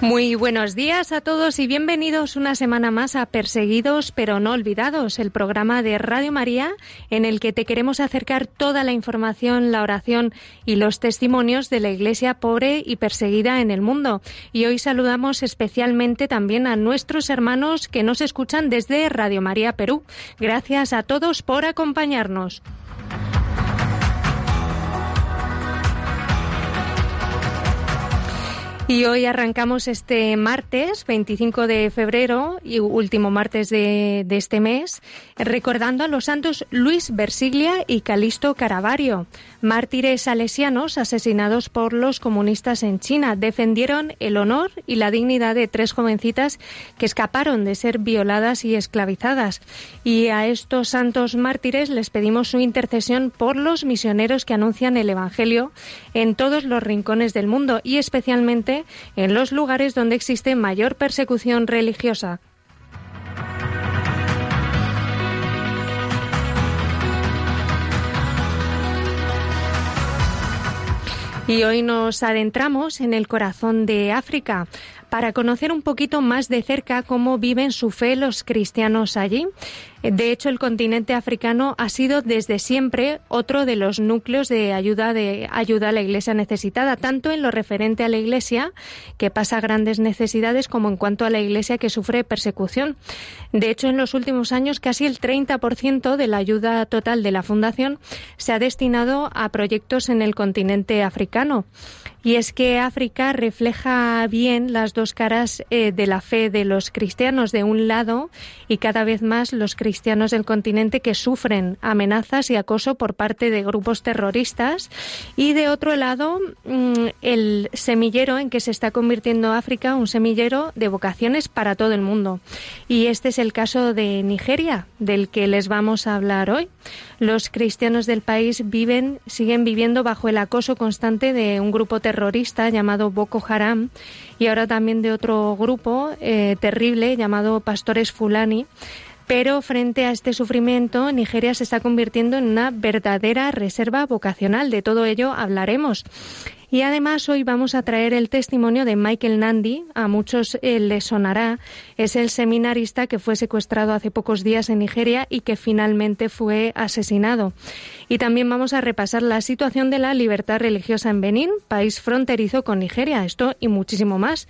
Muy buenos días a todos y bienvenidos una semana más a Perseguidos pero no olvidados, el programa de Radio María en el que te queremos acercar toda la información, la oración y los testimonios de la Iglesia pobre y perseguida en el mundo. Y hoy saludamos especialmente también a nuestros hermanos que nos escuchan desde Radio María Perú. Gracias a todos por acompañarnos. Y hoy arrancamos este martes, 25 de febrero y último martes de, este mes, recordando a los santos Luis Versiglia y Calisto Caravario, mártires salesianos asesinados por los comunistas en China. Defendieron el honor y la dignidad de tres jovencitas que escaparon de ser violadas y esclavizadas. Y a estos santos mártires les pedimos su intercesión por los misioneros que anuncian el Evangelio en todos los rincones del mundo y especialmente en los lugares donde existe mayor persecución religiosa. Y hoy nos adentramos en el corazón de África para conocer un poquito más de cerca cómo viven su fe los cristianos allí. De hecho, el continente africano ha sido desde siempre otro de los núcleos de ayuda de ayuda a la Iglesia necesitada, tanto en lo referente a la Iglesia que pasa grandes necesidades como en cuanto a la Iglesia que sufre persecución. De hecho, en los últimos años casi el 30% de la ayuda total de la Fundación se ha destinado a proyectos en el continente africano. Y es que África refleja bien las dos caras eh, de la fe de los cristianos de un lado y cada vez más los cristianos del continente que sufren amenazas y acoso por parte de grupos terroristas y de otro lado mm, el semillero en que se está convirtiendo África, un semillero de vocaciones para todo el mundo. Y este es el caso de Nigeria, del que les vamos a hablar hoy. Los cristianos del país viven, siguen viviendo bajo el acoso constante de un grupo terrorista llamado Boko Haram y ahora también de otro grupo eh, terrible llamado Pastores Fulani. Pero frente a este sufrimiento, Nigeria se está convirtiendo en una verdadera reserva vocacional. De todo ello hablaremos. Y además hoy vamos a traer el testimonio de Michael Nandi, a muchos eh, les sonará, es el seminarista que fue secuestrado hace pocos días en Nigeria y que finalmente fue asesinado. Y también vamos a repasar la situación de la libertad religiosa en Benín, país fronterizo con Nigeria, esto y muchísimo más.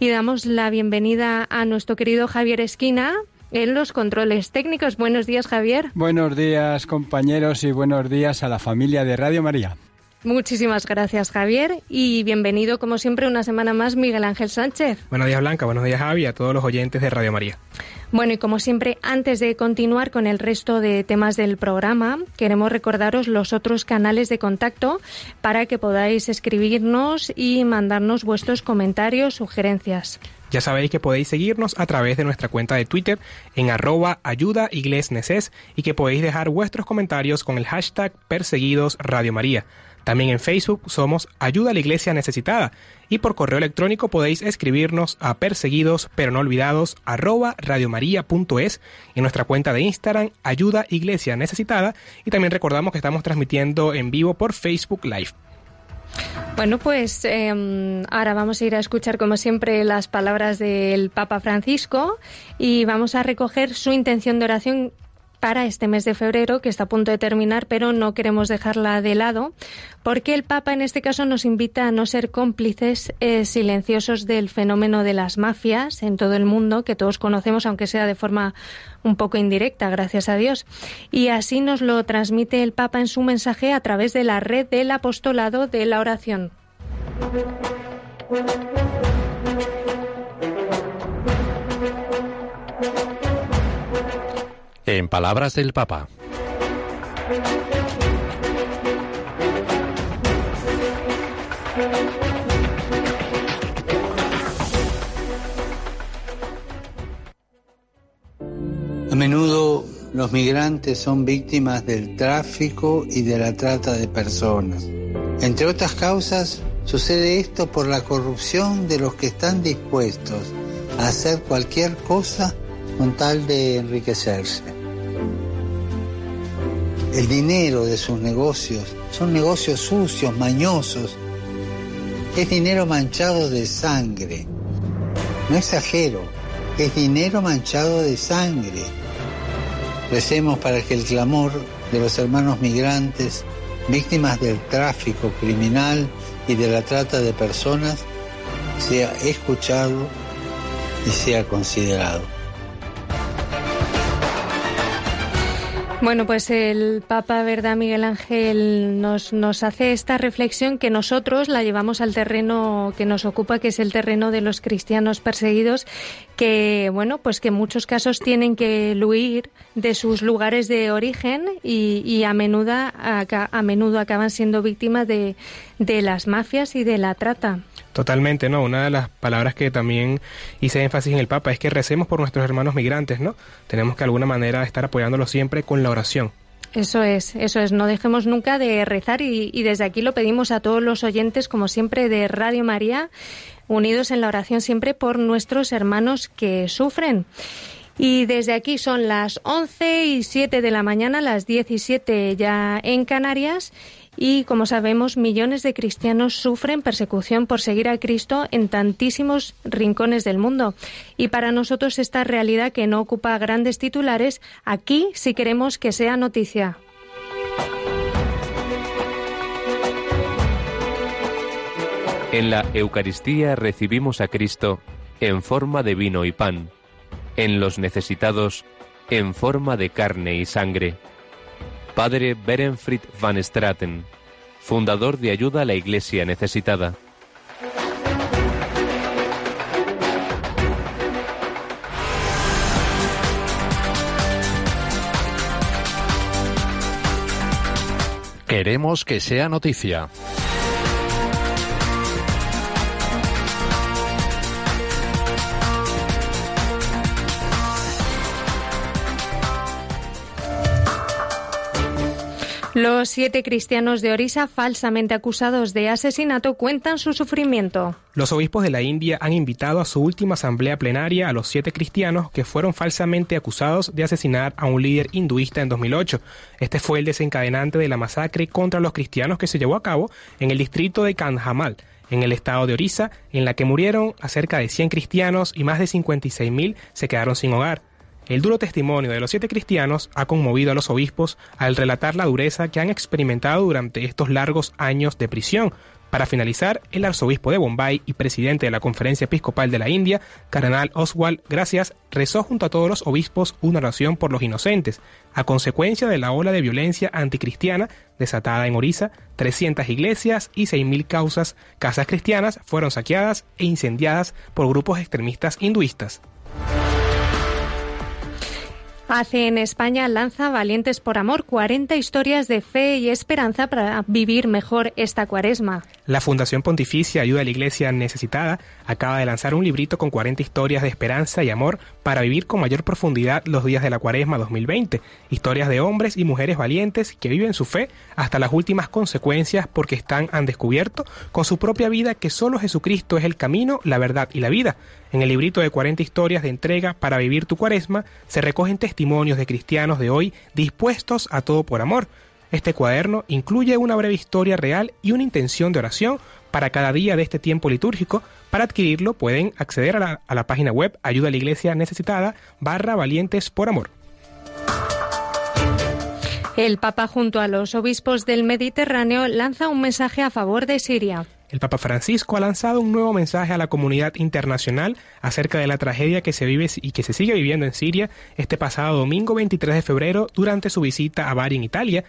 Y damos la bienvenida a nuestro querido Javier Esquina, en los controles técnicos. Buenos días, Javier. Buenos días, compañeros, y buenos días a la familia de Radio María. Muchísimas gracias, Javier, y bienvenido, como siempre, una semana más, Miguel Ángel Sánchez. Buenos días, Blanca, buenos días, Javi, a todos los oyentes de Radio María. Bueno, y como siempre, antes de continuar con el resto de temas del programa, queremos recordaros los otros canales de contacto para que podáis escribirnos y mandarnos vuestros comentarios, sugerencias. Ya sabéis que podéis seguirnos a través de nuestra cuenta de Twitter en arroba ayuda y que podéis dejar vuestros comentarios con el hashtag perseguidos Radio María. También en Facebook somos Ayuda a la Iglesia Necesitada y por correo electrónico podéis escribirnos a perseguidos pero no olvidados arroba radiomaria.es en nuestra cuenta de Instagram Ayuda Iglesia Necesitada y también recordamos que estamos transmitiendo en vivo por Facebook Live. Bueno, pues em, ahora vamos a ir a escuchar, como siempre, las palabras del Papa Francisco y vamos a recoger su intención de oración para este mes de febrero, que está a punto de terminar, pero no queremos dejarla de lado, porque el Papa en este caso nos invita a no ser cómplices eh, silenciosos del fenómeno de las mafias en todo el mundo, que todos conocemos, aunque sea de forma un poco indirecta, gracias a Dios. Y así nos lo transmite el Papa en su mensaje a través de la red del apostolado de la oración. En palabras del Papa. A menudo los migrantes son víctimas del tráfico y de la trata de personas. Entre otras causas, sucede esto por la corrupción de los que están dispuestos a hacer cualquier cosa con tal de enriquecerse. El dinero de sus negocios son negocios sucios, mañosos. Es dinero manchado de sangre. No exagero, es dinero manchado de sangre. Recemos para que el clamor de los hermanos migrantes, víctimas del tráfico criminal y de la trata de personas, sea escuchado y sea considerado. Bueno, pues el Papa, ¿verdad, Miguel Ángel? Nos, nos hace esta reflexión que nosotros la llevamos al terreno que nos ocupa, que es el terreno de los cristianos perseguidos, que, bueno, pues que en muchos casos tienen que huir de sus lugares de origen y, a, menudo, a, menudo acaban siendo víctimas de, de las mafias y de la trata. Totalmente, ¿no? Una de las palabras que también hice énfasis en el Papa es que recemos por nuestros hermanos migrantes, ¿no? Tenemos que de alguna manera estar apoyándolos siempre con la oración. Eso es, eso es. No dejemos nunca de rezar y, y, desde aquí lo pedimos a todos los oyentes, como siempre, de Radio María, unidos en la oración siempre por nuestros hermanos que sufren. Y desde aquí son las 11 y 7 de la mañana, las 17 ya en Canarias y, como sabemos, millones de cristianos sufren persecución por seguir a Cristo en tantísimos rincones del mundo. Y para nosotros esta realidad que no ocupa grandes titulares, aquí sí queremos que sea noticia. En la Eucaristía recibimos a Cristo en forma de vino y pan, en los necesitados en forma de carne y sangre Padre Berenfried van Straten, fundador de Ayuda a la Iglesia Necesitada. Queremos que sea noticia. Los siete cristianos de Orisa, falsamente acusados de asesinato, cuentan su sufrimiento. Los obispos de la India han invitado a su última asamblea plenaria a los siete cristianos que fueron falsamente acusados de asesinar a un líder hinduista en 2008. Este fue el desencadenante de la masacre contra los cristianos que se llevó a cabo en el distrito de Kandhamal, en el estado de Orisa, en la que murieron a cerca de 100 cristianos y más de 56.000 se quedaron sin hogar. El duro testimonio de los siete cristianos ha conmovido a los obispos al relatar la dureza que han experimentado durante estos largos años de prisión. Para finalizar, el arzobispo de Bombay y presidente de la Conferencia Episcopal de la India, Cardenal Oswald Gracias, rezó junto a todos los obispos una oración por los inocentes. A consecuencia de la ola de violencia anticristiana desatada en Orissa, 300 iglesias y 6.000 causas, casas cristianas fueron saqueadas e incendiadas por grupos extremistas hinduistas. Hace en España lanza Valientes por Amor, 40 historias de fe y esperanza para vivir mejor esta cuaresma. La Fundación Pontificia Ayuda a la Iglesia Necesitada acaba de lanzar un librito con 40 historias de esperanza y amor para vivir con mayor profundidad los días de la cuaresma 2020. Historias de hombres y mujeres valientes que viven su fe hasta las últimas consecuencias porque están han descubierto con su propia vida que solo Jesucristo es el camino, la verdad y la vida. En el librito de 40 historias de entrega para vivir tu cuaresma se recogen testimonios de cristianos de hoy dispuestos a todo por amor. Este cuaderno incluye una breve historia real y una intención de oración para cada día de este tiempo litúrgico. Para adquirirlo pueden acceder a la, página web ayuda a la iglesia necesitada barra valientes por amor. El Papa junto a los obispos del Mediterráneo lanza un mensaje a favor de Siria. El Papa Francisco ha lanzado un nuevo mensaje a la comunidad internacional acerca de la tragedia que se vive y que se sigue viviendo en Siria este pasado domingo 23 de febrero durante su visita a Bari en Italia.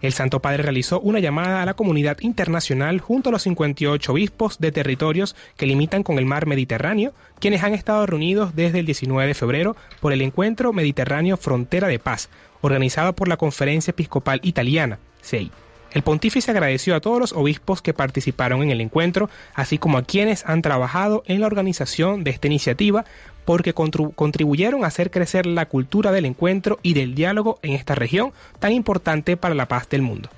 El Santo Padre realizó una llamada a la comunidad internacional junto a los 58 obispos de territorios que limitan con el mar Mediterráneo, quienes han estado reunidos desde el 19 de febrero por el Encuentro Mediterráneo Frontera de Paz, organizado por la Conferencia Episcopal Italiana, CEI. El pontífice agradeció a todos los obispos que participaron en el encuentro, así como a quienes han trabajado en la organización de esta iniciativa, porque contribuyeron a hacer crecer la cultura del encuentro y del diálogo en esta región tan importante para la paz del mundo.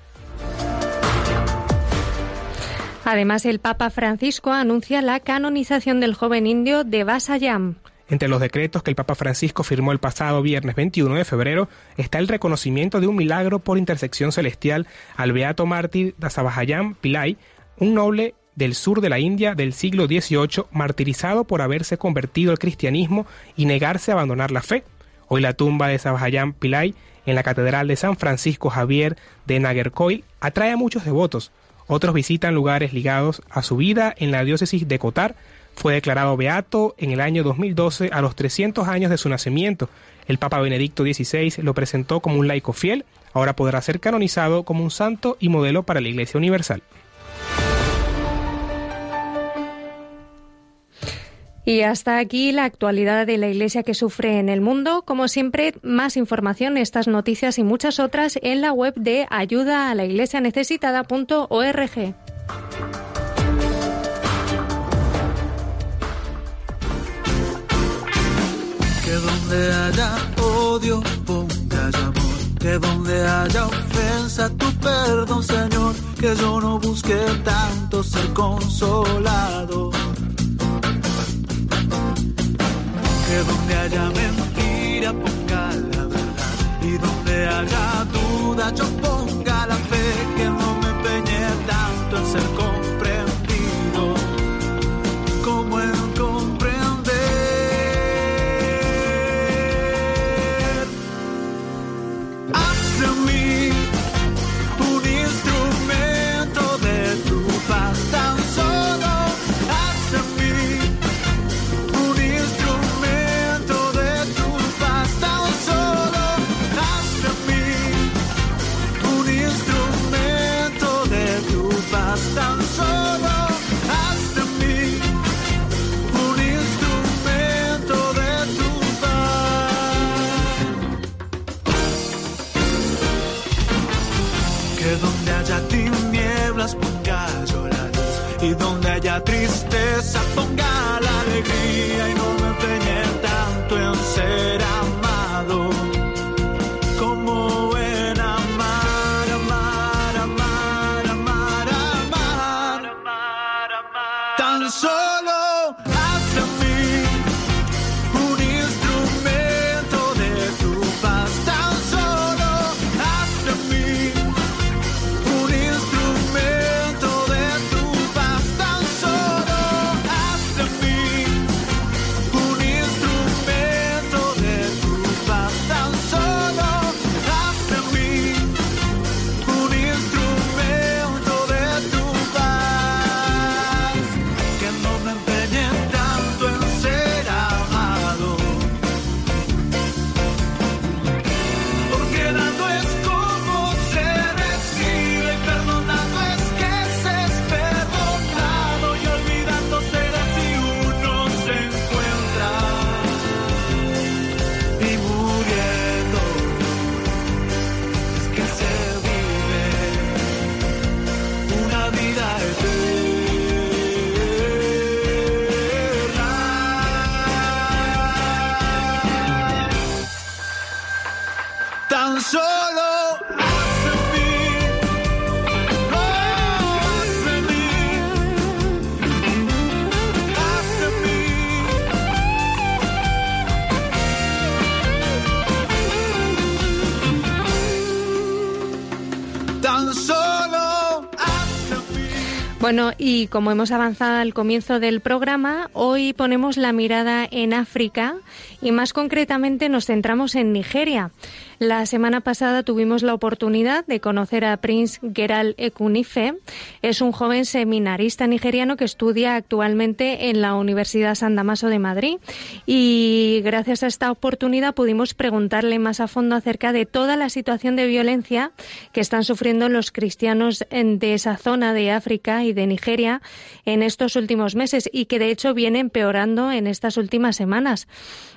Además, el Papa Francisco anuncia la canonización del joven indio de Vasayam. Entre los decretos que el Papa Francisco firmó el pasado viernes 21 de febrero está el reconocimiento de un milagro por intersección celestial al beato mártir Dasabajayam Pillai, un noble del sur de la India del siglo XVIII martirizado por haberse convertido al cristianismo y negarse a abandonar la fe. Hoy la tumba de Sabajayam Pillai en la Catedral de San Francisco Javier de Nagercoil atrae a muchos devotos. Otros visitan lugares ligados a su vida en la diócesis de Cotar. Fue declarado beato en el año 2012 a los 300 años de su nacimiento. El Papa Benedicto XVI lo presentó como un laico fiel. Ahora podrá ser canonizado como un santo y modelo para la Iglesia Universal. Y hasta aquí la actualidad de la Iglesia que sufre en el mundo. Como siempre, más información, estas noticias y muchas otras en la web de ayuda a la iglesia necesitada.org. Que donde haya odio, ponga amor. Que donde haya ofensa, tu perdón, Señor. Que yo no busque tanto ser consolado que donde haya mentira ponga la verdad y donde haya duda yo ponga la fe ponga la alegría Bueno, y como hemos avanzado al comienzo del programa, hoy ponemos la mirada en África y más concretamente nos centramos en Nigeria. La semana pasada tuvimos la oportunidad de conocer a Prince Geral Ekunife. Es un joven seminarista nigeriano que estudia actualmente en la Universidad San Damaso de Madrid y gracias a esta oportunidad pudimos preguntarle más a fondo acerca de toda la situación de violencia que están sufriendo los cristianos de esa zona de África y de Nigeria en estos últimos meses y que de hecho viene empeorando en estas últimas semanas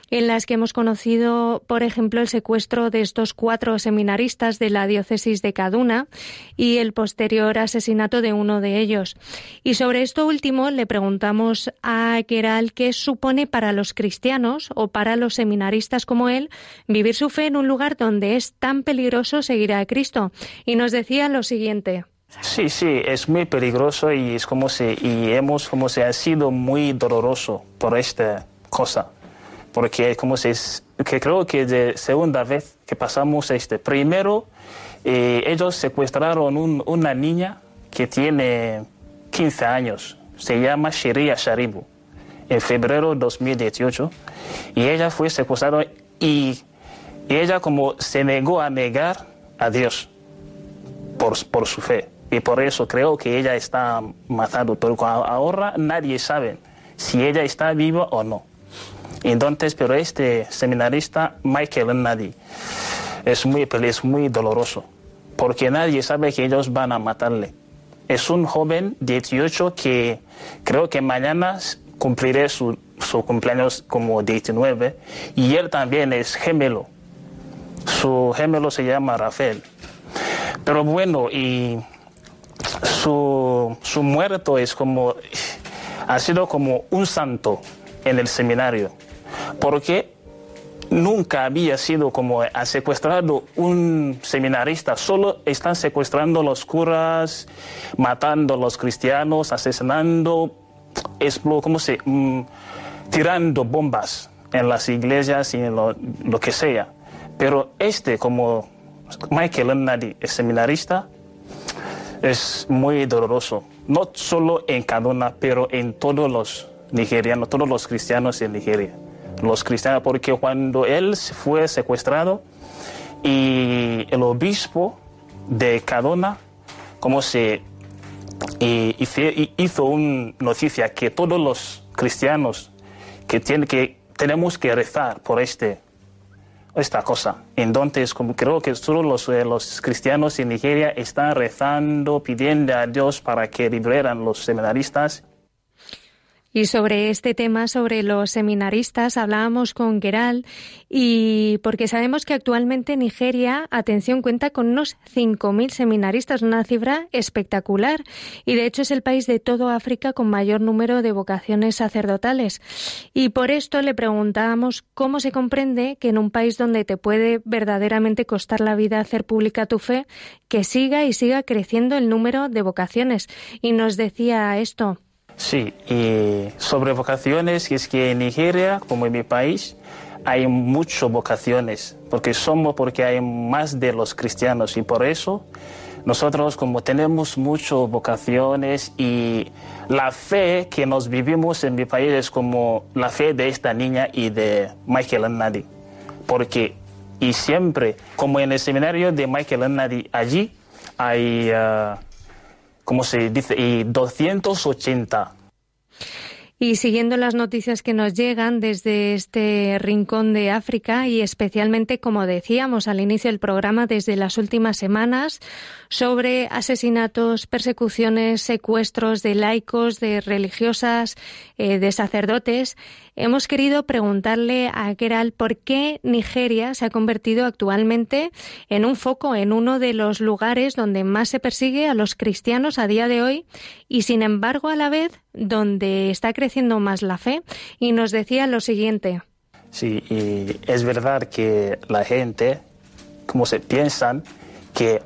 en las que hemos conocido, por ejemplo, el secuestro de estos cuatro seminaristas de la diócesis de Kaduna y el posterior asesinato de uno de ellos. Y sobre esto último le preguntamos a Keral qué supone para los cristianos o para los seminaristas como él vivir su fe en un lugar donde es tan peligroso seguir a Cristo. Y nos decía lo siguiente. Sí, sí, es muy peligroso y es como si y hemos como se ha sido muy doloroso por esta cosa, porque como se que creo que de segunda vez que pasamos este. Primero eh, ellos secuestraron un, una niña que tiene 15 años, se llama Sheria Sharibu, en febrero de 2018, y ella fue secuestrada y, y ella como se negó a negar a Dios por, por su fe. Y por eso creo que ella está matando, pero ahora nadie sabe si ella está viva o no. Entonces, pero este seminarista, Michael Nadi, es muy, es muy doloroso, porque nadie sabe que ellos van a matarle. Es un joven de 18 que creo que mañana cumpliré su, su cumpleaños como 19 y él también es gemelo. Su gemelo se llama Rafael. Pero bueno, y su, su muerto es como, ha sido como un santo en el seminario, porque nunca había sido como ha secuestrado un seminarista, solo están secuestrando los curas, matando a los cristianos, asesinando, es como se, mm, tirando bombas en las iglesias y en lo, que sea. Pero este, como Michael Nadi, es seminarista, es muy doloroso, no solo en Kaduna, pero en todos los nigerianos, todos los cristianos en Nigeria. Los cristianos, porque cuando él fue secuestrado y el obispo de Kaduna, como se hizo una noticia que todos los cristianos que, que tenemos que rezar por este esta cosa. Entonces, como creo que solo los, eh, los cristianos en Nigeria están rezando, pidiendo a Dios para que liberan los seminaristas y sobre este tema, sobre los seminaristas, hablábamos con Geral y porque sabemos que actualmente Nigeria, atención, cuenta con unos 5.000 seminaristas, una cifra espectacular. Y de hecho es el país de todo África con mayor número de vocaciones sacerdotales. Y por esto le preguntábamos cómo se comprende que en un país donde te puede verdaderamente costar la vida hacer pública tu fe, que siga y siga creciendo el número de vocaciones. Y nos decía esto. Sí, y sobre vocaciones, es que en Nigeria, como en mi país, hay muchas vocaciones, porque somos, porque hay más de los cristianos y por eso nosotros como tenemos muchas vocaciones y la fe que nos vivimos en mi país es como la fe de esta niña y de Michael Nadi, porque y siempre, como en el seminario de Michael Nadi, allí hay... Uh, como se dice, y 280. Y siguiendo las noticias que nos llegan desde este rincón de África y especialmente, como decíamos al inicio del programa, desde las últimas semanas, sobre asesinatos, persecuciones, secuestros de laicos, de religiosas, eh, de sacerdotes, hemos querido preguntarle a Keral por qué Nigeria se ha convertido actualmente en un foco, en uno de los lugares donde más se persigue a los cristianos a día de hoy y, sin embargo, a la vez donde está creciendo más la fe. Y nos decía lo siguiente. Sí, y es verdad que la gente, como se piensan, que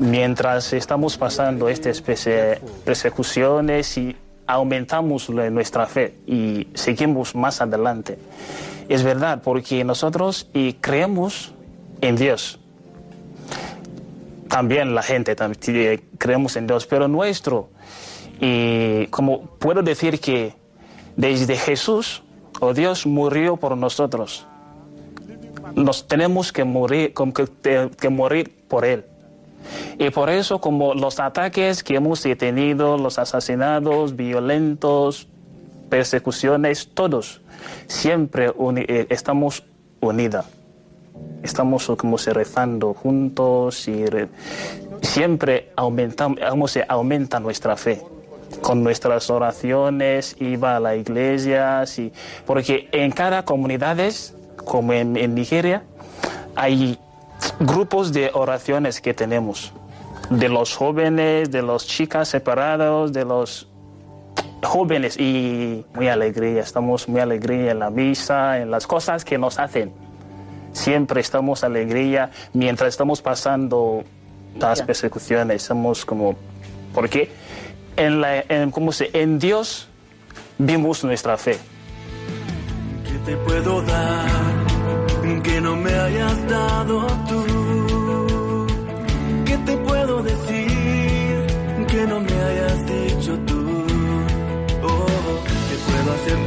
mientras estamos pasando esta especie de persecuciones y aumentamos nuestra fe y seguimos más adelante. Es verdad, porque nosotros y creemos en Dios. También la gente también creemos en Dios, pero nuestro, y como puedo decir que desde Jesús, o oh Dios murió por nosotros, nos tenemos que morir, que, que morir por Él. Y por eso, como los ataques que hemos tenido, los asesinados violentos, persecuciones, todos, siempre eh, estamos unidos. Estamos como se rezando juntos y siempre aumentamos, aumenta nuestra fe con nuestras oraciones, iba a la iglesia, sí, porque en cada comunidad, como en Nigeria, hay grupos de oraciones que tenemos, de los jóvenes, de las chicas separados, de los jóvenes. Y muy alegría, estamos muy alegría en la misa, en las cosas que nos hacen. Siempre estamos alegría mientras estamos pasando las persecuciones, estamos como porque en, la, en, ¿cómo se, en Dios vimos nuestra fe. ¿Qué te puedo dar que no me hayas dado tú? ¿Qué te puedo decir que no me hayas dicho tú? Oh, ¿qué puedo hacer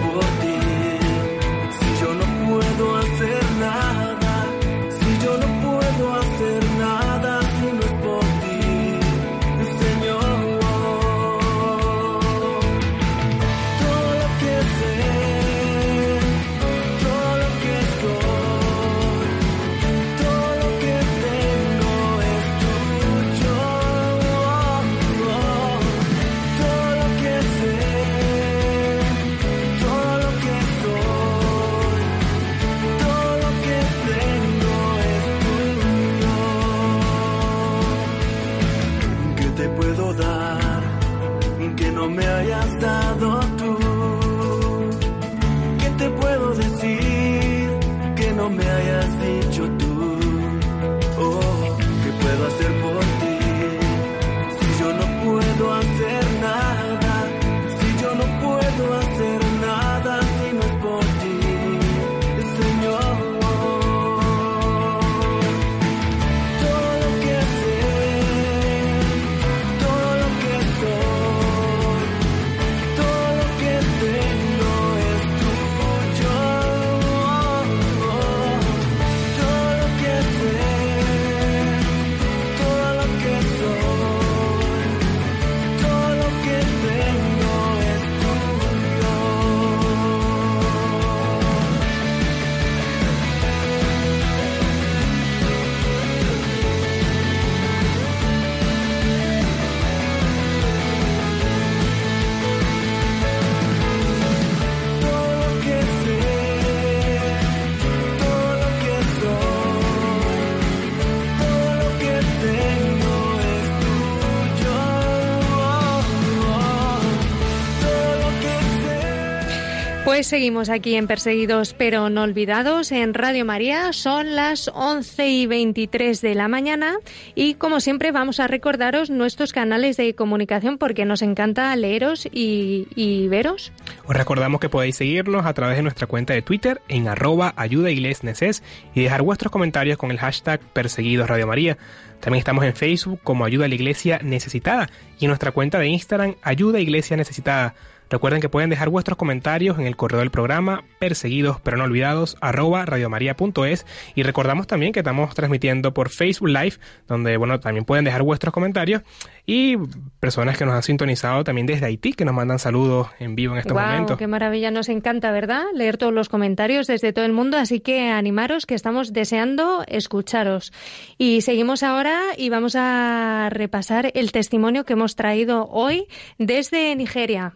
Seguimos aquí en Perseguidos pero no olvidados en Radio María. Son las 11 y 23 de la mañana y como siempre vamos a recordaros nuestros canales de comunicación porque nos encanta leeros y, veros. Os recordamos que podéis seguirnos a través de nuestra cuenta de Twitter en arroba ayuda y dejar vuestros comentarios con el hashtag Perseguidos Radio María. También estamos en Facebook como Ayuda a la Iglesia Necesitada y en nuestra cuenta de Instagram Ayuda Iglesia Necesitada. Recuerden que pueden dejar vuestros comentarios en el correo del programa perseguidos pero no olvidados arroba radiomaria.es y recordamos también que estamos transmitiendo por Facebook Live donde bueno también pueden dejar vuestros comentarios y personas que nos han sintonizado también desde Haití que nos mandan saludos en vivo en estos Guau, momentos. qué maravilla, nos encanta, ¿verdad? Leer todos los comentarios desde todo el mundo, así que animaros que estamos deseando escucharos. Y seguimos ahora y vamos a repasar el testimonio que hemos traído hoy desde Nigeria.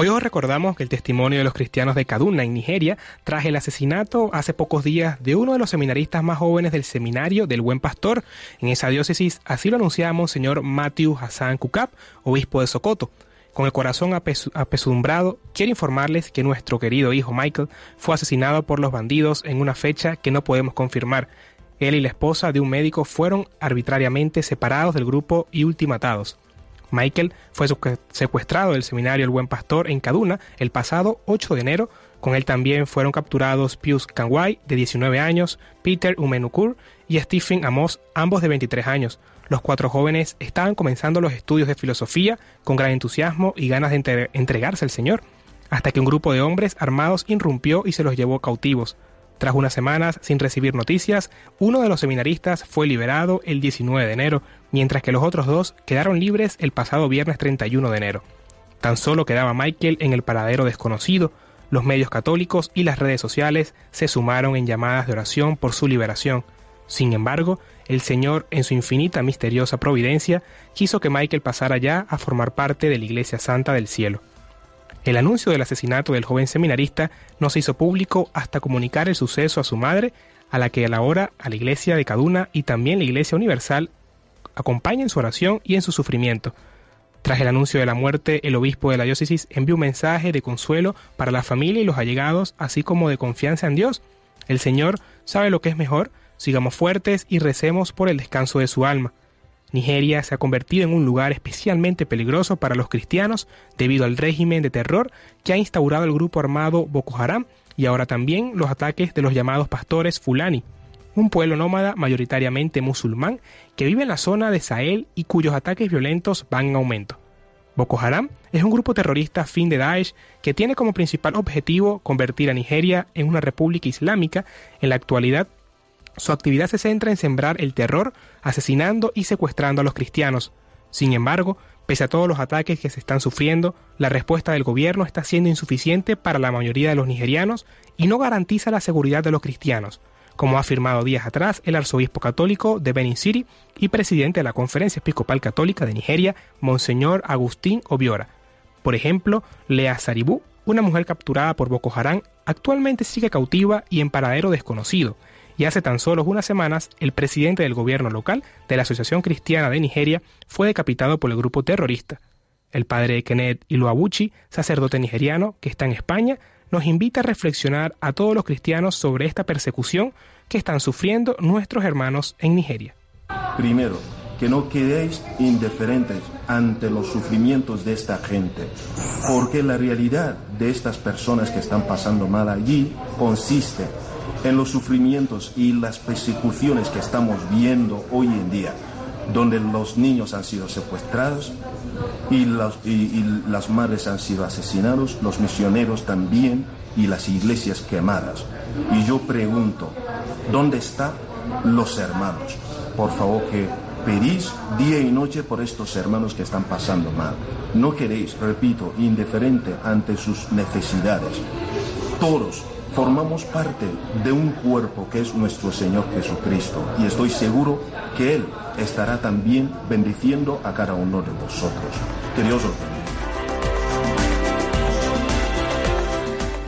Hoy os recordamos que el testimonio de los cristianos de Kaduna, en Nigeria, tras el asesinato hace pocos días de uno de los seminaristas más jóvenes del seminario del Buen Pastor en esa diócesis, así lo anunciaba Monseñor Matthew Hassan Kukap, obispo de Sokoto. Con el corazón apesu- apesumbrado, quiero informarles que nuestro querido hijo Michael fue asesinado por los bandidos en una fecha que no podemos confirmar. Él y la esposa de un médico fueron arbitrariamente separados del grupo y ultimatados. Michael fue secu- secuestrado del seminario El Buen Pastor en Kaduna el pasado 8 de enero. Con él también fueron capturados Pius Kanwai, de 19 años, Peter Umenukur y Stephen Amos, ambos de 23 años. Los cuatro jóvenes estaban comenzando los estudios de filosofía con gran entusiasmo y ganas de entre- entregarse al Señor, hasta que un grupo de hombres armados irrumpió y se los llevó cautivos. Tras unas semanas sin recibir noticias, uno de los seminaristas fue liberado el 19 de enero, mientras que los otros dos quedaron libres el pasado viernes 31 de enero. Tan solo quedaba Michael en el paradero desconocido. Los medios católicos y las redes sociales se sumaron en llamadas de oración por su liberación. Sin embargo, el Señor, en su infinita misteriosa providencia, quiso que Michael pasara ya a formar parte de la Iglesia Santa del Cielo. El anuncio del asesinato del joven seminarista no se hizo público hasta comunicar el suceso a su madre, a la que a la hora a la iglesia de Kaduna y también la iglesia universal acompaña en su oración y en su sufrimiento. Tras el anuncio de la muerte, el obispo de la diócesis envió un mensaje de consuelo para la familia y los allegados, así como de confianza en Dios. El Señor sabe lo que es mejor, sigamos fuertes y recemos por el descanso de su alma. Nigeria se ha convertido en un lugar especialmente peligroso para los cristianos debido al régimen de terror que ha instaurado el grupo armado Boko Haram y ahora también los ataques de los llamados pastores Fulani, un pueblo nómada mayoritariamente musulmán que vive en la zona de Sahel y cuyos ataques violentos van en aumento. Boko Haram es un grupo terrorista fin de Daesh que tiene como principal objetivo convertir a Nigeria en una república islámica. En la actualidad, su actividad se centra en sembrar el terror, asesinando y secuestrando a los cristianos. Sin embargo, pese a todos los ataques que se están sufriendo, la respuesta del gobierno está siendo insuficiente para la mayoría de los nigerianos y no garantiza la seguridad de los cristianos como ha afirmado días atrás el arzobispo católico de Benin City y presidente de la Conferencia Episcopal Católica de Nigeria, Monseñor Agustín Obiora. Por ejemplo, Lea Saribú, una mujer capturada por Boko Haram, actualmente sigue cautiva y en paradero desconocido, y hace tan solo unas semanas el presidente del gobierno local de la Asociación Cristiana de Nigeria fue decapitado por el grupo terrorista. El padre Kenneth Iluabuchi, sacerdote nigeriano que está en España, nos invita a reflexionar a todos los cristianos sobre esta persecución que están sufriendo nuestros hermanos en Nigeria. Primero, que no quedéis indiferentes ante los sufrimientos de esta gente, porque la realidad de estas personas que están pasando mal allí consiste en los sufrimientos y las persecuciones que estamos viendo hoy en día, donde los niños han sido secuestrados, y, las madres han sido asesinados, los misioneros también y las iglesias quemadas. Y yo pregunto, ¿dónde están los hermanos? Por favor que pedís día y noche por estos hermanos que están pasando mal. No queréis, repito, indiferente ante sus necesidades. Todos formamos parte de un cuerpo que es nuestro Señor Jesucristo y estoy seguro que Él estará también bendiciendo a cada uno de vosotros. Que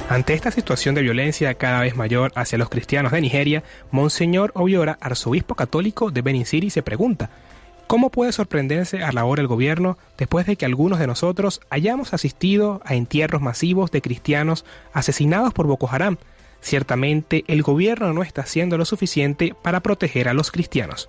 Ante esta situación de violencia cada vez mayor hacia los cristianos de Nigeria, Monseñor Obiora, arzobispo católico de Benin City, se pregunta, ¿cómo puede sorprenderse a la hora el gobierno después de que algunos de nosotros hayamos asistido a entierros masivos de cristianos asesinados por Boko Haram? Ciertamente el gobierno no está haciendo lo suficiente para proteger a los cristianos.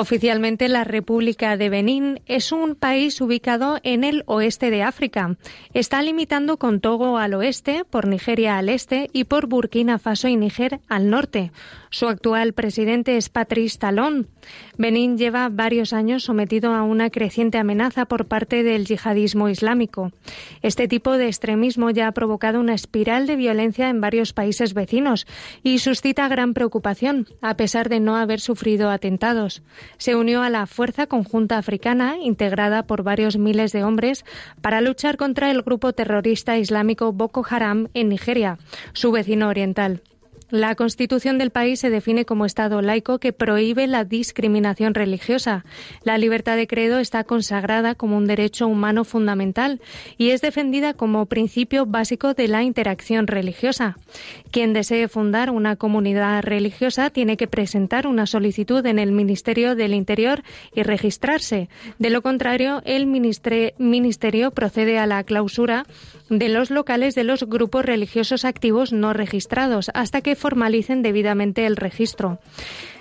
Oficialmente, la República de Benín es un país ubicado en el oeste de África. Está limitando con Togo al oeste, por Nigeria al este y por Burkina Faso y Níger al norte. Su actual presidente es Patrice Talon. Benín lleva varios años sometido a una creciente amenaza por parte del yihadismo islámico. Este tipo de extremismo ya ha provocado una espiral de violencia en varios países vecinos y suscita gran preocupación, a pesar de no haber sufrido atentados se unió a la Fuerza Conjunta Africana, integrada por varios miles de hombres, para luchar contra el grupo terrorista islámico Boko Haram en Nigeria, su vecino oriental. La Constitución del país se define como Estado laico que prohíbe la discriminación religiosa. La libertad de credo está consagrada como un derecho humano fundamental y es defendida como principio básico de la interacción religiosa. Quien desee fundar una comunidad religiosa tiene que presentar una solicitud en el Ministerio del Interior y registrarse. De lo contrario, el Ministerio procede a la clausura de los locales de los grupos religiosos activos no registrados hasta que formalicen debidamente el registro.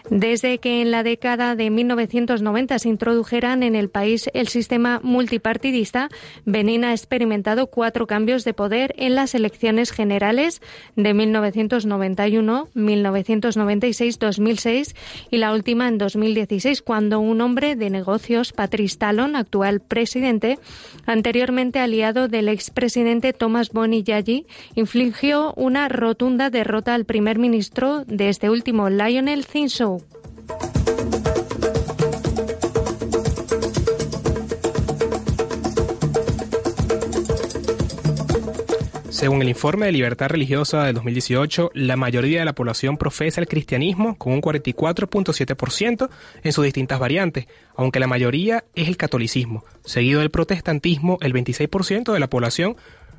Desde que en la década de 1990 se introdujeran en el país el sistema multipartidista, Benín ha experimentado cuatro cambios de poder en las elecciones generales de 1991, 1996, 2006 y la última en 2016, cuando un hombre de negocios, Patrice Talon, actual presidente, anteriormente aliado del expresidente Thomas Boni infligió una rotunda derrota al primer ministro de este último, Lionel Zinsou. Según el informe de libertad religiosa de 2018, la mayoría de la población profesa el cristianismo con un 44.7% en sus distintas variantes, aunque la mayoría es el catolicismo, seguido del protestantismo, el 26% de la población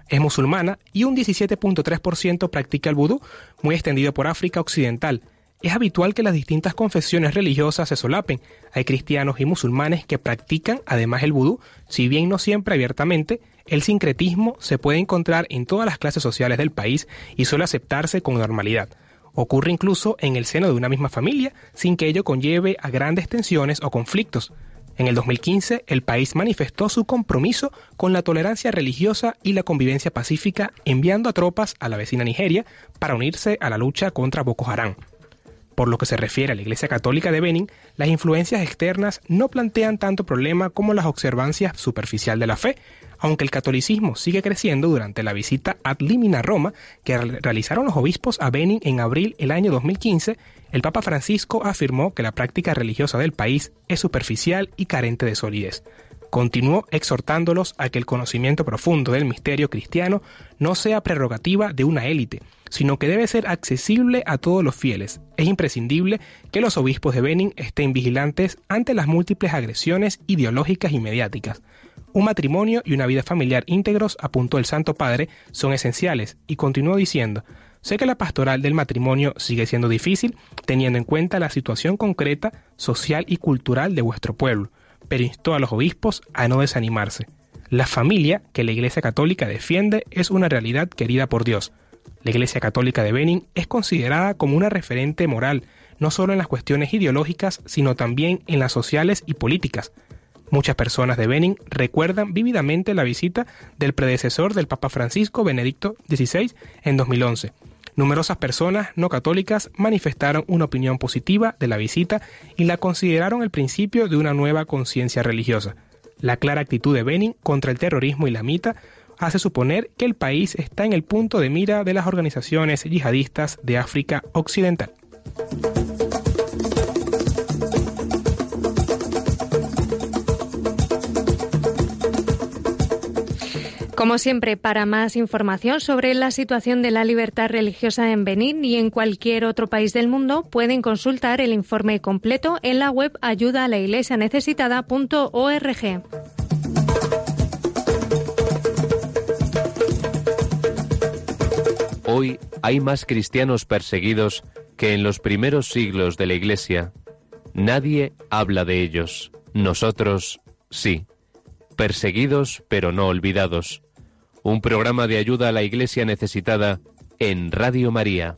es musulmana y un 17.3% practica el vudú, muy extendido por África Occidental. Es habitual que las distintas confesiones religiosas se solapen. Hay cristianos y musulmanes que practican además el vudú, si bien no siempre abiertamente, el sincretismo se puede encontrar en todas las clases sociales del país y suele aceptarse con normalidad. Ocurre incluso en el seno de una misma familia, sin que ello conlleve a grandes tensiones o conflictos. En el 2015, el país manifestó su compromiso con la tolerancia religiosa y la convivencia pacífica, enviando a tropas a la vecina Nigeria para unirse a la lucha contra Boko Haram. Por lo que se refiere a la Iglesia Católica de Benin, las influencias externas no plantean tanto problema como las observancias superficial de la fe, aunque el catolicismo sigue creciendo durante la visita ad limina a Roma que realizaron los obispos a Benin en abril del año 2015, el Papa Francisco afirmó que la práctica religiosa del país es superficial y carente de solidez. Continuó exhortándolos a que el conocimiento profundo del misterio cristiano no sea prerrogativa de una élite, sino que debe ser accesible a todos los fieles. Es imprescindible que los obispos de Benin estén vigilantes ante las múltiples agresiones ideológicas y mediáticas. Un matrimonio y una vida familiar íntegros, apuntó el Santo Padre, son esenciales, y continuó diciendo, Sé que la pastoral del matrimonio sigue siendo difícil, teniendo en cuenta la situación concreta, social y cultural de vuestro pueblo, pero instó a los obispos a no desanimarse. La familia que la Iglesia Católica defiende es una realidad querida por Dios. La Iglesia Católica de Benin es considerada como una referente moral, no solo en las cuestiones ideológicas, sino también en las sociales y políticas. Muchas personas de Benin recuerdan vívidamente la visita del predecesor del Papa Francisco Benedicto XVI en 2011. Numerosas personas no católicas manifestaron una opinión positiva de la visita y la consideraron el principio de una nueva conciencia religiosa. La clara actitud de Benin contra el terrorismo islamita hace suponer que el país está en el punto de mira de las organizaciones yihadistas de África Occidental. Como siempre, para más información sobre la situación de la libertad religiosa en Benín y en cualquier otro país del mundo, pueden consultar el informe completo en la web ayuda necesitada.org. Hoy hay más cristianos perseguidos que en los primeros siglos de la Iglesia. Nadie habla de ellos. Nosotros sí. Perseguidos pero no olvidados. Un programa de ayuda a la Iglesia necesitada en Radio María.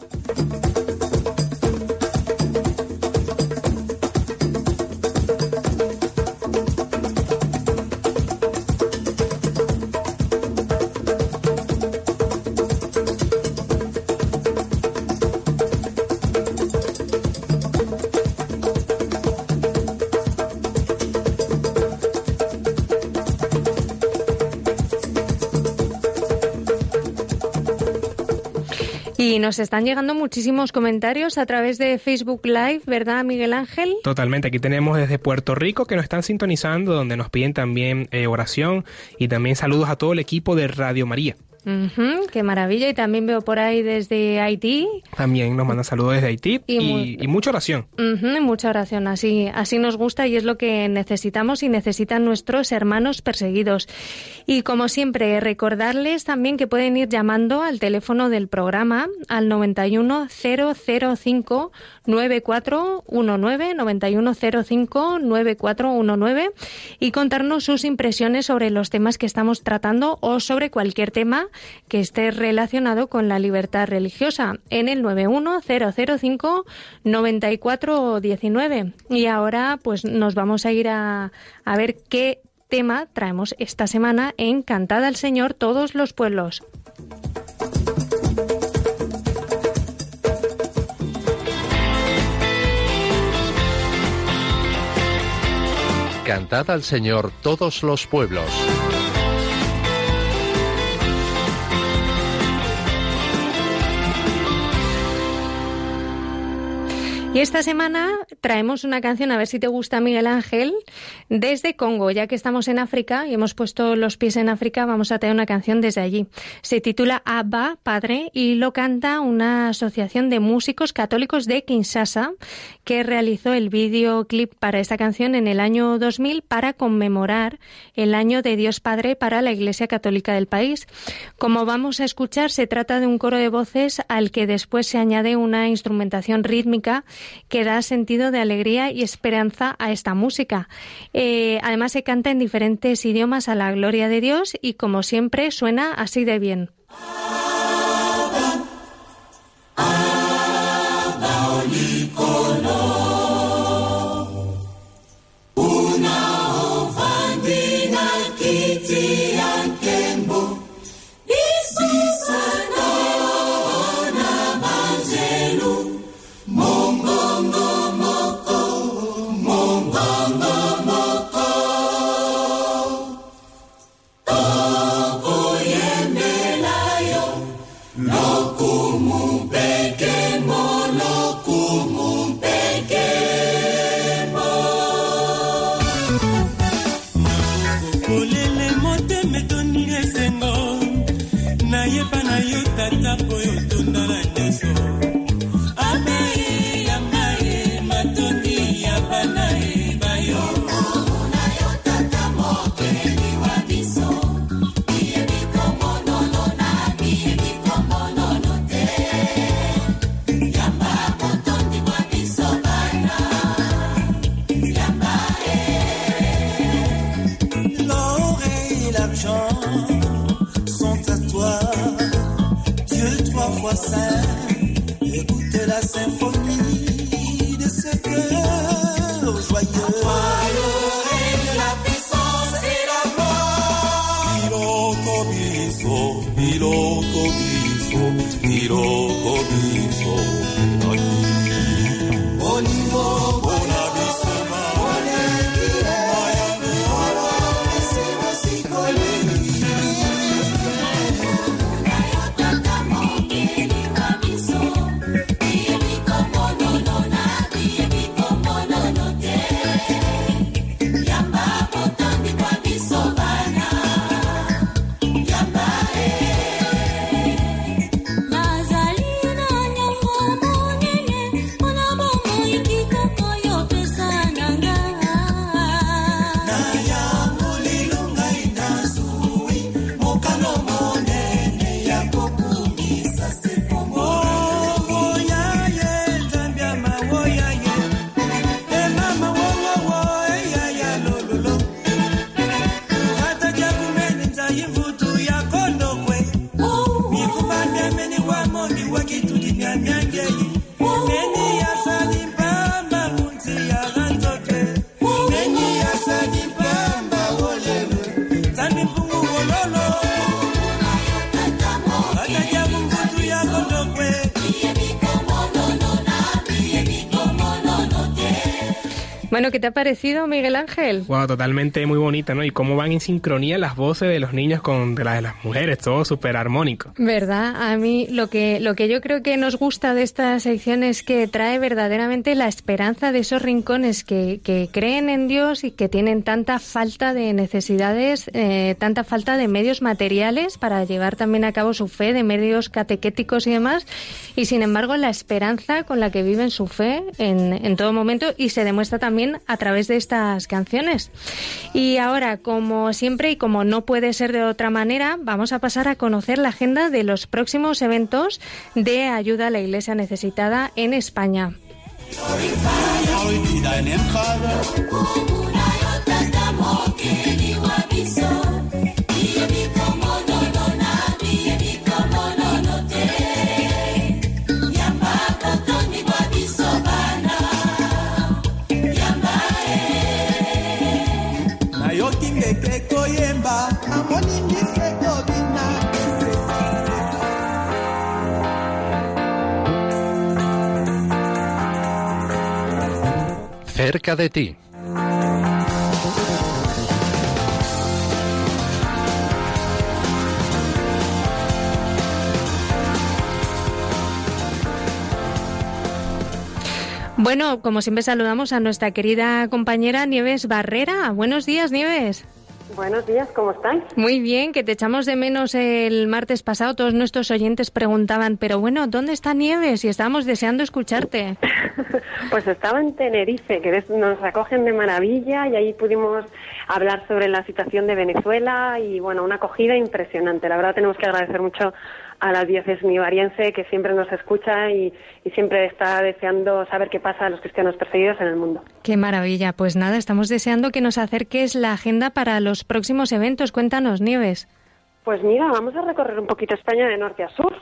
Y nos están llegando muchísimos comentarios a través de Facebook Live, ¿verdad, Miguel Ángel? Totalmente. Aquí tenemos desde Puerto Rico que nos están sintonizando, donde nos piden también eh, oración y también saludos a todo el equipo de Radio María. Ujú, qué maravilla. Y también veo por ahí desde Haití. También nos mandan saludos desde Haití Y y, mucha oración. Ujú, mucha oración, así, así nos gusta y es lo que necesitamos y necesitan nuestros hermanos perseguidos. Y como siempre, recordarles también que pueden ir llamando al teléfono del programa al 91 005 9419 9105 9419 y contarnos sus impresiones sobre los temas que estamos tratando o sobre cualquier tema que esté relacionado con la libertad religiosa en el 91005 9419. Y ahora pues nos vamos a ir a, a ver qué tema traemos esta semana en Cantada al Señor todos los pueblos. Cantad al Señor todos los pueblos. Y esta semana traemos una canción, a ver si te gusta Miguel Ángel, desde Congo, ya que estamos en África y hemos puesto los pies en África, vamos a traer una canción desde allí. Se titula Abba, Padre, y lo canta una asociación de músicos católicos de Kinshasa, que realizó el videoclip para esta canción en el año 2000 para conmemorar el año de Dios Padre para la Iglesia Católica del país. Como vamos a escuchar, se trata de un coro de voces al que después se añade una instrumentación rítmica que da sentido de alegría y esperanza a esta música. Eh, además, se canta en diferentes idiomas a la gloria de Dios y, como siempre, suena así de bien. is you. ¿Qué te ha parecido, Miguel Ángel? Wow, totalmente muy bonita, ¿no? Y cómo van en sincronía las voces de los niños con las de las mujeres, todo súper armónico. ¿Verdad? A mí lo que, lo que yo creo que nos gusta de esta sección es que trae verdaderamente la esperanza de esos rincones que, que creen en Dios y que tienen tanta falta de necesidades, eh, tanta falta de medios materiales para llevar también a cabo su fe, de medios catequéticos y demás, y sin embargo la esperanza con la que viven su fe en, en todo momento y se demuestra también a través de estas canciones. Y ahora, como siempre y como no puede ser de otra manera, vamos a pasar a conocer la agenda de los próximos eventos de ayuda a la Iglesia necesitada en España. Cerca de ti. Bueno, como siempre saludamos a nuestra querida compañera Nieves Barrera. Buenos días, Nieves. Buenos días, ¿cómo estáis? Muy bien, que te echamos de menos el martes pasado. Todos nuestros oyentes preguntaban, pero bueno, ¿dónde está Nieves? Y estábamos deseando escucharte. pues estaba en Tenerife, que nos acogen de maravilla y ahí pudimos hablar sobre la situación de Venezuela y bueno, una acogida impresionante. La verdad tenemos que agradecer mucho a la diócesis nivariense que siempre nos escucha y, siempre está deseando saber qué pasa a los cristianos perseguidos en el mundo. Qué maravilla. Pues nada, estamos deseando que nos acerques la agenda para los próximos eventos. Cuéntanos, Nieves. Pues mira, vamos a recorrer un poquito España de norte a sur.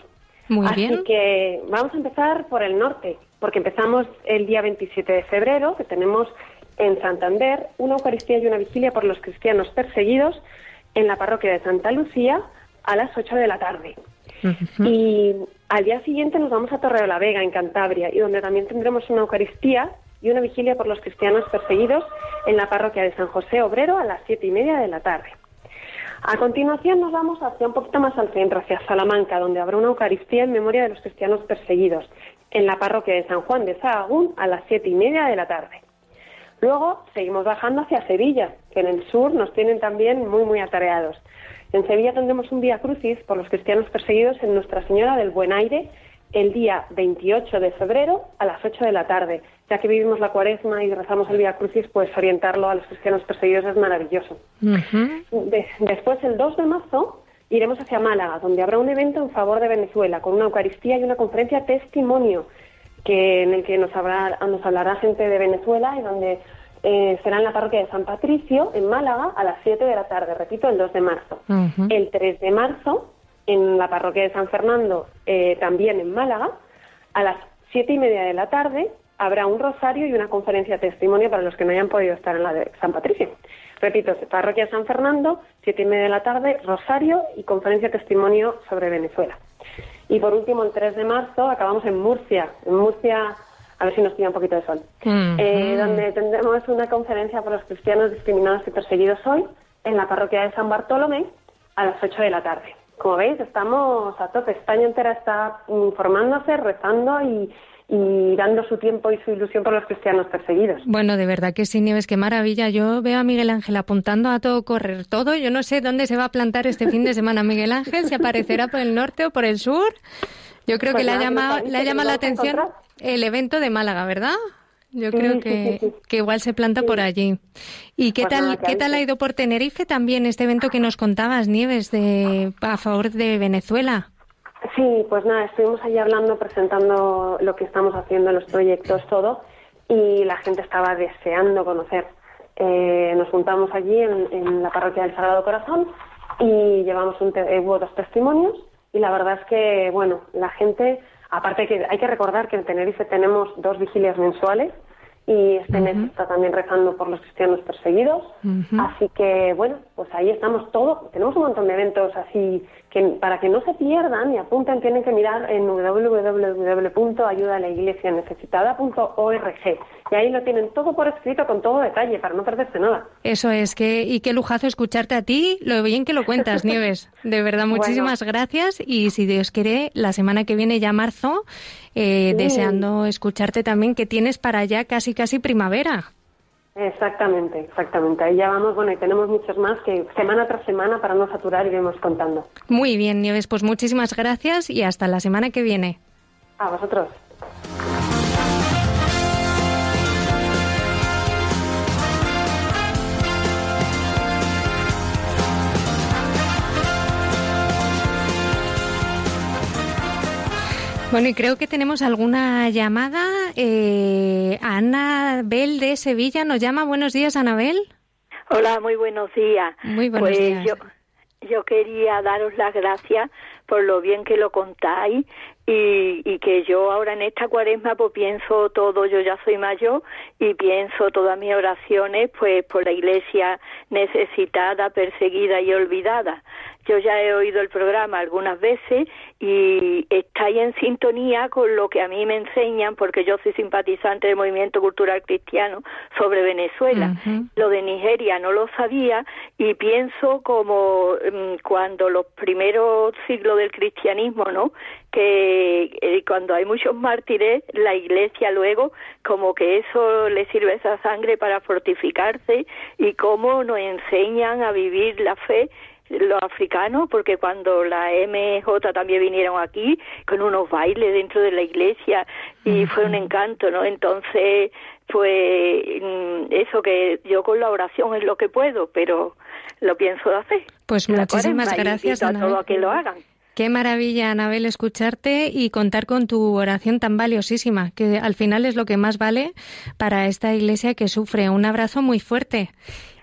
Muy Así bien. que vamos a empezar por el norte, porque empezamos el día 27 de febrero, que tenemos en Santander una Eucaristía y una vigilia por los cristianos perseguidos en la parroquia de Santa Lucía a las 8 de la tarde. Y al día siguiente nos vamos a Torre de la Vega, en Cantabria, y donde también tendremos una Eucaristía y una vigilia por los cristianos perseguidos en la parroquia de San José Obrero a las siete y media de la tarde. A continuación nos vamos hacia un poquito más al centro, hacia Salamanca, donde habrá una Eucaristía en memoria de los cristianos perseguidos en la parroquia de San Juan de Sahagún a las siete y media de la tarde. Luego seguimos bajando hacia Sevilla, que en el sur nos tienen también muy, muy atareados. En Sevilla tendremos un Vía Crucis por los cristianos perseguidos en Nuestra Señora del Buen Aire el día 28 de febrero a las 8 de la tarde. Ya que vivimos la cuaresma y rezamos el Vía Crucis, pues orientarlo a los cristianos perseguidos es maravilloso. después, el 2 de marzo, iremos hacia Málaga, donde habrá un evento en favor de Venezuela, con una Eucaristía y una conferencia testimonio, que, en el que nos, habrá, nos hablará gente de Venezuela y donde eh, será en la parroquia de San Patricio, en Málaga, a las 7 de la tarde, repito, el 2 de marzo. El 3 de marzo, en la parroquia de San Fernando, eh, también en Málaga, a las 7 y media de la tarde, habrá un rosario y una conferencia de testimonio para los que no hayan podido estar en la de San Patricio. Repito, parroquia de San Fernando, 7 y media de la tarde, rosario y conferencia de testimonio sobre Venezuela. Y por último, el 3 de marzo, acabamos en Murcia. En Murcia a ver si nos pilla un poquito de sol, eh, donde tendremos una conferencia por los cristianos discriminados y perseguidos hoy en la parroquia de San Bartolomé a las 8 de la tarde. Como veis, estamos a tope. España entera está informándose, rezando y, y dando su tiempo y su ilusión por los cristianos perseguidos. Bueno, de verdad que sí, Nieves, qué maravilla. Yo veo a Miguel Ángel apuntando a todo correr todo. Yo no sé dónde se va a plantar este fin de semana Miguel Ángel, si aparecerá por el norte o por el sur. Yo creo Pues que le ha nada, llamado, nos le ha llamado la que nos vamos a atención encontrar. El evento de Málaga, ¿verdad? Yo Sí, creo sí, que, sí, que igual se planta por allí. ¿Y qué tal, qué tal ha ido por Tenerife también este evento que nos contabas, Nieves, de a favor de Venezuela? Sí, pues nada, estuvimos allí hablando, presentando lo que estamos haciendo, los proyectos, todo, y la gente estaba deseando conocer. Eh, nos juntamos allí en, en la parroquia del Sagrado Corazón y llevamos un te- eh, hubo dos testimonios y la verdad es que, bueno, la gente, aparte que hay que recordar que en Tenerife tenemos dos vigilias mensuales y este mes está también rezando por los cristianos perseguidos. Así que, bueno, pues ahí estamos todos. Tenemos un montón de eventos así que para que no se pierdan y apunten tienen que mirar en www.ayudalaiglesianecesitada.org y ahí lo tienen todo por escrito con todo detalle para no perderse nada. Eso es, que y qué lujazo escucharte a ti, lo bien que lo cuentas, Nieves. De verdad, muchísimas gracias y si Dios quiere, la semana que viene ya marzo, eh, deseando escucharte también que tienes para allá casi casi primavera. Exactamente, exactamente. Ahí ya vamos, bueno, y tenemos muchos más que semana tras semana para no saturar iremos contando. Muy bien, Nieves, pues muchísimas gracias y hasta la semana que viene. A vosotros. Bueno, y creo que tenemos alguna llamada. Eh, Anabel de Sevilla nos llama. Buenos días, Anabel. Hola, muy buenos días. Muy buenos pues días. Yo, yo quería daros las gracias por lo bien que lo contáis y, y que yo ahora en esta cuaresma pues pienso todo, yo ya soy mayor y pienso todas mis oraciones pues por la iglesia necesitada, perseguida y olvidada. Yo ya he oído el programa algunas veces y estáis en sintonía con lo que a mí me enseñan, porque yo soy simpatizante del movimiento cultural cristiano sobre Venezuela. Lo de Nigeria no lo sabía y pienso como mm, cuando los primeros siglos del cristianismo, ¿no? que eh, cuando hay muchos mártires, la iglesia luego como que eso le sirve esa sangre para fortificarse y cómo nos enseñan a vivir la fe los africanos, porque cuando la MJ también vinieron aquí con unos bailes dentro de la iglesia y fue un encanto, ¿no? Entonces, pues mm, eso que yo con la oración es lo que puedo, pero lo pienso hacer. Pues muchísimas gracias, a todos a que lo hagan. Qué maravilla, Anabel, escucharte y contar con tu oración tan valiosísima, que al final es lo que más vale para esta iglesia que sufre. Un abrazo muy fuerte.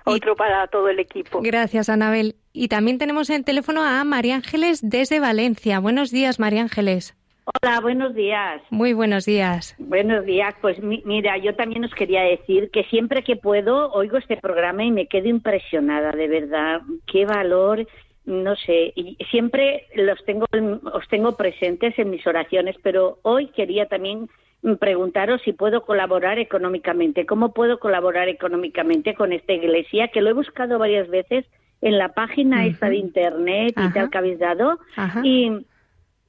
Otro para todo el equipo. Gracias, Anabel. Y también tenemos en el teléfono a María Ángeles desde Valencia. Buenos días, María Ángeles. Hola, buenos días. Muy buenos días. Buenos días. Pues mi- mira, yo también os quería decir que siempre que puedo oigo este programa y me quedo impresionada, de verdad. Qué valor, no sé. Y siempre los tengo, os tengo presentes en mis oraciones, pero hoy quería también preguntaros si puedo colaborar económicamente. ¿Cómo puedo colaborar económicamente con esta iglesia? Que lo he buscado varias veces en la página esta de internet y Ajá. tal que habéis dado. Ajá. Y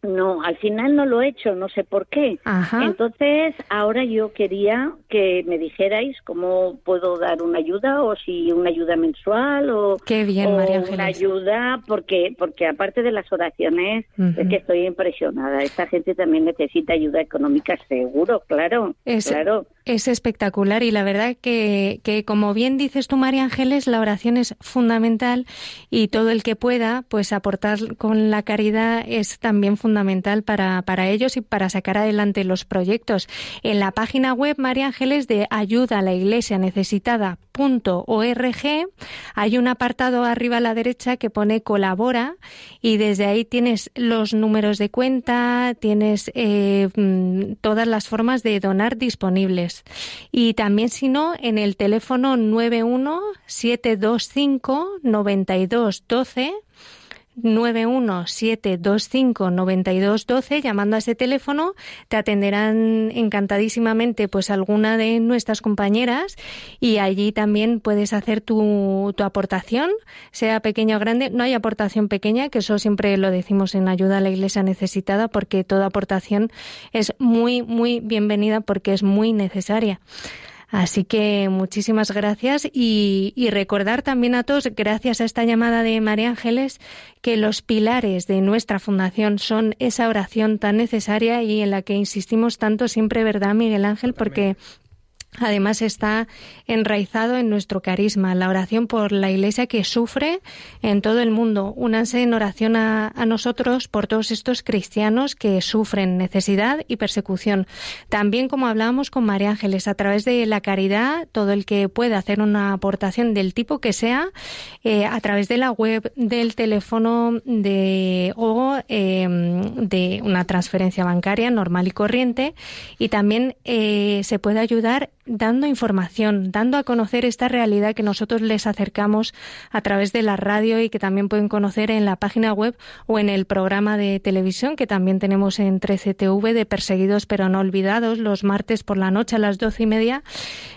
no, al final no lo he hecho, no sé por qué. Ajá. Entonces, ahora yo quería que me dijerais cómo puedo dar una ayuda o si una ayuda mensual o, Qué bien, o María una ayuda porque porque aparte de las oraciones es que estoy impresionada. Esta gente también necesita ayuda económica, seguro, claro, Es, claro. Es espectacular y la verdad que, que, como bien dices tú, María Ángeles, la oración es fundamental y todo el que pueda, pues aportar con la caridad es también fundamental para, para ellos y para sacar adelante los proyectos. En la página web, María Ángeles, de ayuda a la iglesia necesitada.org, hay un apartado arriba a la derecha que pone colabora y desde ahí tienes los números de cuenta, tienes eh, mm, todas las formas de donar disponibles. Y también, si no, en el teléfono 917259212 917259212 llamando a ese teléfono. Te atenderán encantadísimamente pues alguna de nuestras compañeras y allí también puedes hacer tu, tu aportación sea pequeña o grande. No hay aportación pequeña que eso siempre lo decimos en ayuda a la iglesia necesitada porque toda aportación es muy muy bienvenida porque es muy necesaria Así que muchísimas gracias y, y, recordar también a todos, gracias a esta llamada de María Ángeles, que los pilares de nuestra fundación son esa oración tan necesaria y en la que insistimos tanto siempre, ¿verdad, Miguel Ángel? Porque Además está enraizado en nuestro carisma, la oración por la Iglesia que sufre en todo el mundo. Únanse en oración a, nosotros por todos estos cristianos que sufren necesidad y persecución. También, como hablábamos con María Ángeles, a través de la caridad, todo el que pueda hacer una aportación del tipo que sea, eh, a través de la web, del teléfono de, o eh, de una transferencia bancaria normal y corriente. Y también eh, se puede ayudar dando información, dando a conocer esta realidad que nosotros les acercamos a través de la radio y que también pueden conocer en la página web o en el programa de televisión que también tenemos en 13TV de Perseguidos pero no olvidados los martes por la noche a las doce y media,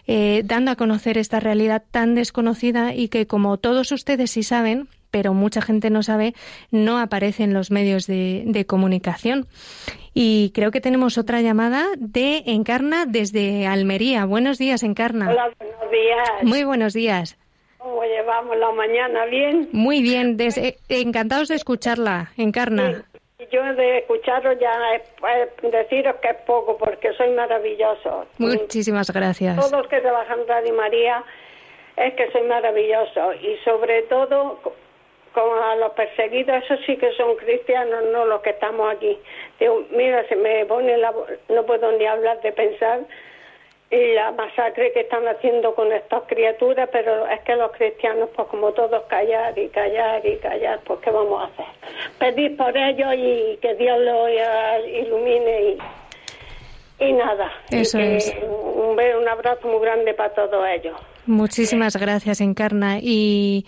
eh, dando a conocer esta realidad tan desconocida y que como todos ustedes sí saben, pero mucha gente no sabe, no aparece en los medios de, comunicación. Y creo que tenemos otra llamada de Encarna desde Almería. Buenos días, Encarna. Hola, buenos días. Muy buenos días. ¿Cómo llevamos la mañana? ¿Bien? Muy bien. encantados de escucharla, Encarna. yo de escucharos ya eh, deciros que es poco porque soy maravilloso. Muchísimas gracias. Todos los que trabajan en Radio María es que soy maravilloso y sobre todo a los perseguidos, esos sí que son cristianos, no los que estamos aquí. Digo, mira, se me pone la... no puedo ni hablar de pensar y la masacre que están haciendo con estas criaturas, pero es que los cristianos, pues como todos, callar y callar y callar, pues ¿qué vamos a hacer? Pedir por ellos y que Dios los ilumine y, y nada. Eso es. Un, un abrazo muy grande para todos ellos. Muchísimas gracias, Encarna. Y,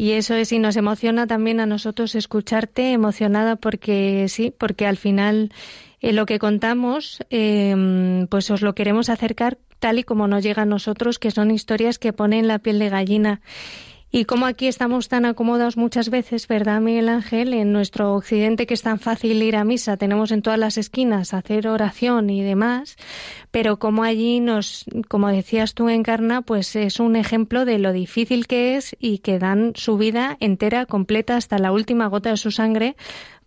y eso es, y nos emociona también a nosotros escucharte emocionada porque sí, porque al final eh, lo que contamos, eh, pues os lo queremos acercar tal y como nos llega a nosotros, que son historias que ponen la piel de gallina. Y como aquí estamos tan acomodados muchas veces, ¿verdad, Miguel Ángel? En nuestro occidente que es tan fácil ir a misa, tenemos en todas las esquinas hacer oración y demás, pero como allí nos, como decías tú, Encarna, pues es un ejemplo de lo difícil que es y que dan su vida entera, completa, hasta la última gota de su sangre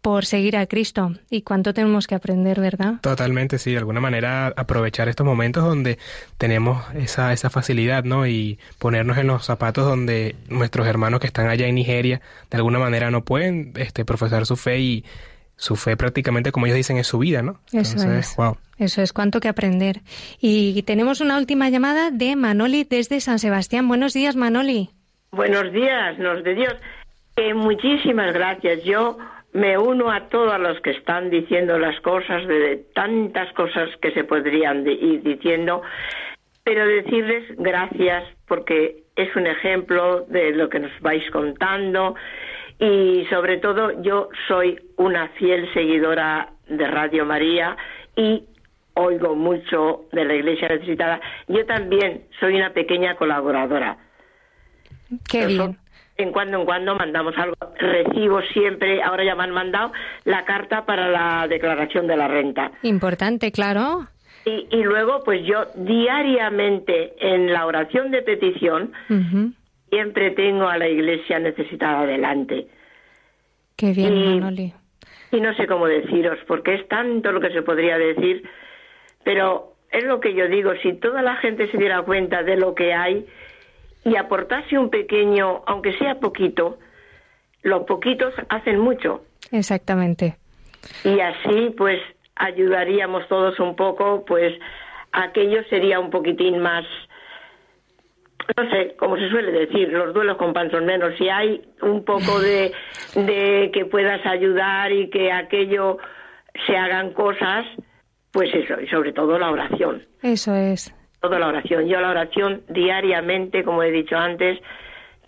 por seguir a Cristo. Y cuánto tenemos que aprender, ¿verdad? Totalmente, sí. De alguna manera aprovechar estos momentos donde tenemos esa, esa facilidad, ¿no? Y ponernos en los zapatos donde nuestros hermanos que están allá en Nigeria de alguna manera no pueden este, profesar su fe y su fe prácticamente, como ellos dicen, es su vida, ¿no? Eso es. Eso es cuánto que aprender. Y tenemos una última llamada de Manoli desde San Sebastián. Buenos días, Manoli. Buenos días, nos de Dios. Eh, muchísimas gracias. Yo me uno a todos los que están diciendo las cosas, de tantas cosas que se podrían ir diciendo, pero decirles gracias porque es un ejemplo de lo que nos vais contando y sobre todo yo soy una fiel seguidora de Radio María y oigo mucho de la Iglesia Necesitada. Yo también soy una pequeña colaboradora. Qué bien en cuando en cuando mandamos algo. Recibo siempre, ahora ya me han mandado la carta para la declaración de la renta. Importante, claro. Y, y luego, pues yo diariamente en la oración de petición siempre tengo a la iglesia necesitada adelante. Qué bien, Manoli. Y no sé cómo deciros, porque es tanto lo que se podría decir, pero es lo que yo digo, si toda la gente se diera cuenta de lo que hay, y aportarse un pequeño, aunque sea poquito, los poquitos hacen mucho. Exactamente. Y así, pues, ayudaríamos todos un poco, pues, aquello sería un poquitín más, no sé, como se suele decir, los duelos con pan son menos. Si hay un poco de, de que puedas ayudar y que aquello se hagan cosas, pues eso, y sobre todo la oración. Eso es toda la oración. Yo la oración diariamente, como he dicho antes,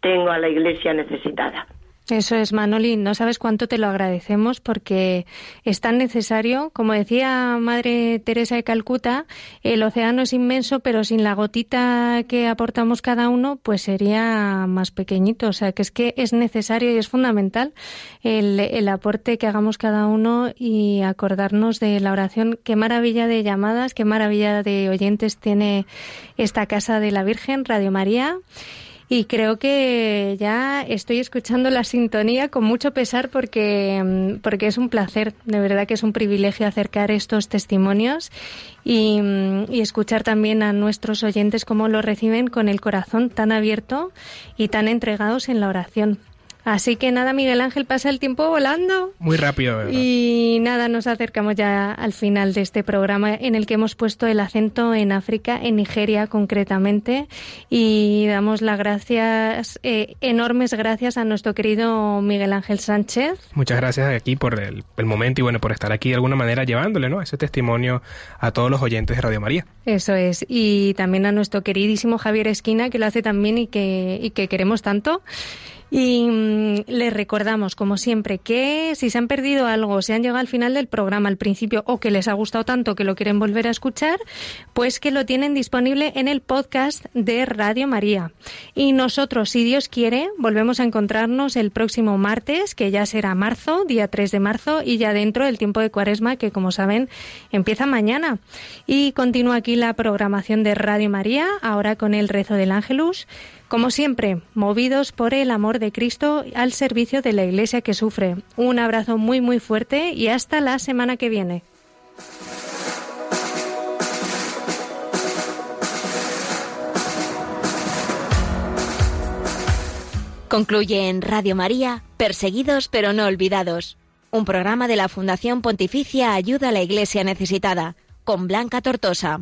tengo a la iglesia necesitada. Eso es, Manoli. No sabes cuánto te lo agradecemos porque es tan necesario. Como decía Madre Teresa de Calcuta, el océano es inmenso, pero sin la gotita que aportamos cada uno, pues sería más pequeñito. O sea, que es que es necesario y es fundamental el, el aporte que hagamos cada uno y acordarnos de la oración. Qué maravilla de llamadas, qué maravilla de oyentes tiene esta Casa de la Virgen, Radio María. Y creo que ya estoy escuchando la sintonía con mucho pesar porque, mm, porque es un placer, de verdad que es un privilegio acercar estos testimonios y, mm, y escuchar también a nuestros oyentes cómo lo reciben con el corazón tan abierto y tan entregados en la oración. Así que nada, Miguel Ángel, pasa el tiempo volando. Muy rápido, ¿verdad? Y nada, nos acercamos ya al final de este programa en el que hemos puesto el acento en África, en Nigeria concretamente, y damos las gracias, eh, enormes gracias a nuestro querido Miguel Ángel Sánchez. Muchas gracias aquí por el, el, momento y bueno, por estar aquí de alguna manera llevándole ¿no? ese testimonio a todos los oyentes de Radio María. Eso es, y también a nuestro queridísimo Javier Esquina, que lo hace también y que, y que queremos tanto. Y mm, les recordamos, como siempre, que si se han perdido algo, si han llegado al final del programa, al principio, o que les ha gustado tanto que lo quieren volver a escuchar, pues que lo tienen disponible en el podcast de Radio María. Y nosotros, si Dios quiere, volvemos a encontrarnos el próximo martes, que ya será marzo, día 3 de marzo, y ya dentro del tiempo de cuaresma, que como saben, empieza mañana. Y continúa aquí la programación de Radio María, ahora con el rezo del Ángelus. Como siempre, movidos por el amor de Cristo al servicio de la Iglesia que sufre. Un abrazo muy muy fuerte y hasta la semana que viene. Concluye en Radio María, Perseguidos pero no olvidados, un programa de la Fundación Pontificia Ayuda a la Iglesia Necesitada, con Blanca Tortosa.